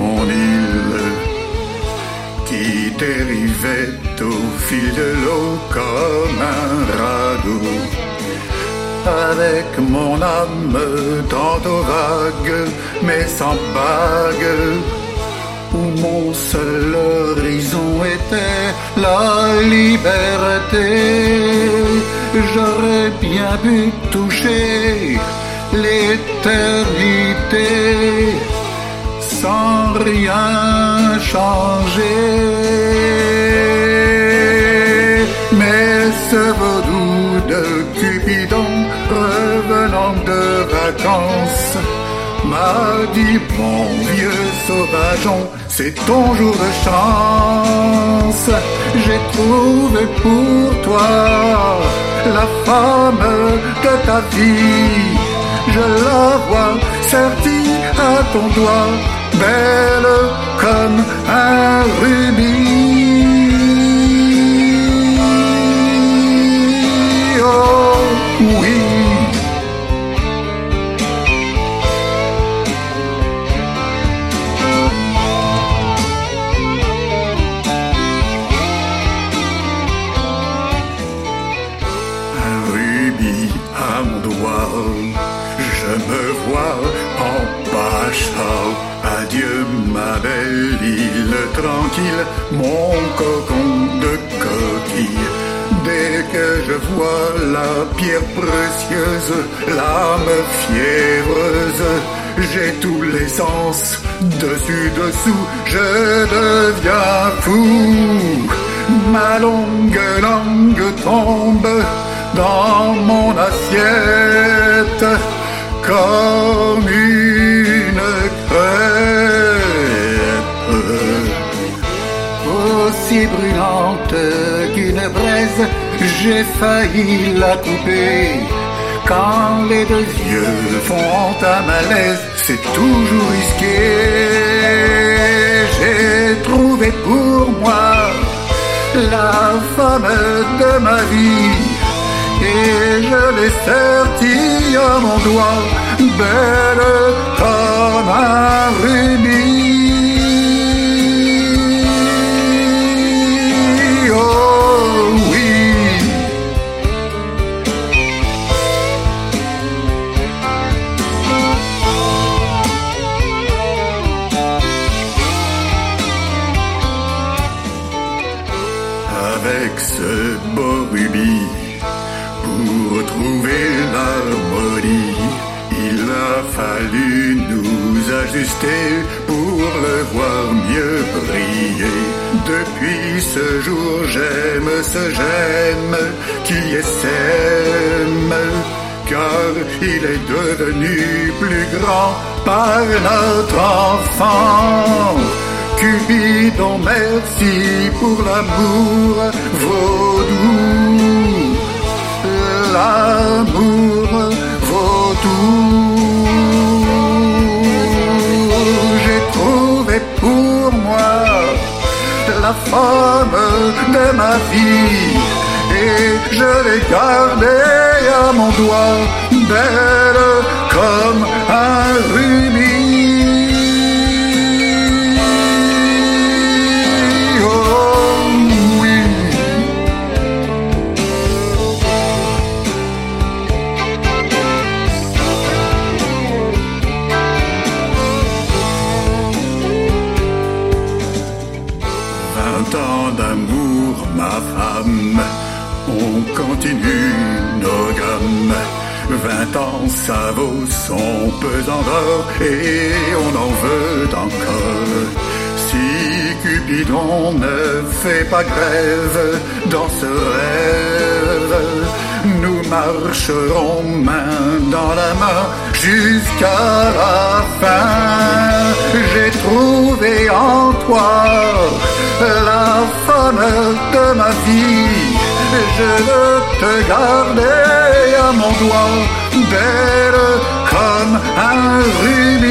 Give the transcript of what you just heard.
mon île qui dérivait au fil de l'eau comme un radeau. Avec mon âme tantôt vague, mais sans bague, où mon seul horizon était la liberté. J'aurais bien pu toucher l'éternité rien changer. Mais ce vaudou de Cupidon revenant de vacances m'a dit mon vieux sauvageon, c'est ton jour de chance. J'ai trouvé pour toi la femme de ta vie. Je la vois sertie à ton doigt, belle comme un rubis. Oh oui. un rubis à mon doigt. Tranquille, mon cocon de coquille. Dès que je vois la pierre précieuse, l'âme fiévreuse, j'ai tous les sens, dessus, dessous, je deviens fou. Ma longue langue tombe dans mon assiette braise, j'ai failli la couper. Quand les deux yeux font un malaise, c'est toujours risqué. J'ai trouvé pour moi la femme de ma vie. Et je l'ai sertie à mon doigt, ce beau rubis pour retrouver l'harmonie. Il a fallu nous ajuster pour le voir mieux briller. Depuis ce jour, j'aime ce j'aime qui est sème, car il est devenu plus grand par notre enfant. Cupidon, merci pour l'amour vaudou. L'amour vaudou. J'ai trouvé pour moi la femme de ma vie. Et je l'ai gardée à mon doigt, belle Ans d'amour, ma femme, on continue nos gammes. Vingt ans, ça vaut son pesant d'or et on en veut encore. Si Cupidon ne fait pas grève dans ce rêve, nous marcherons main dans la main jusqu'à la fin. J'ai trouvé en toi de ma vie. Je veux te garder à mon doigt, belle comme un rubis.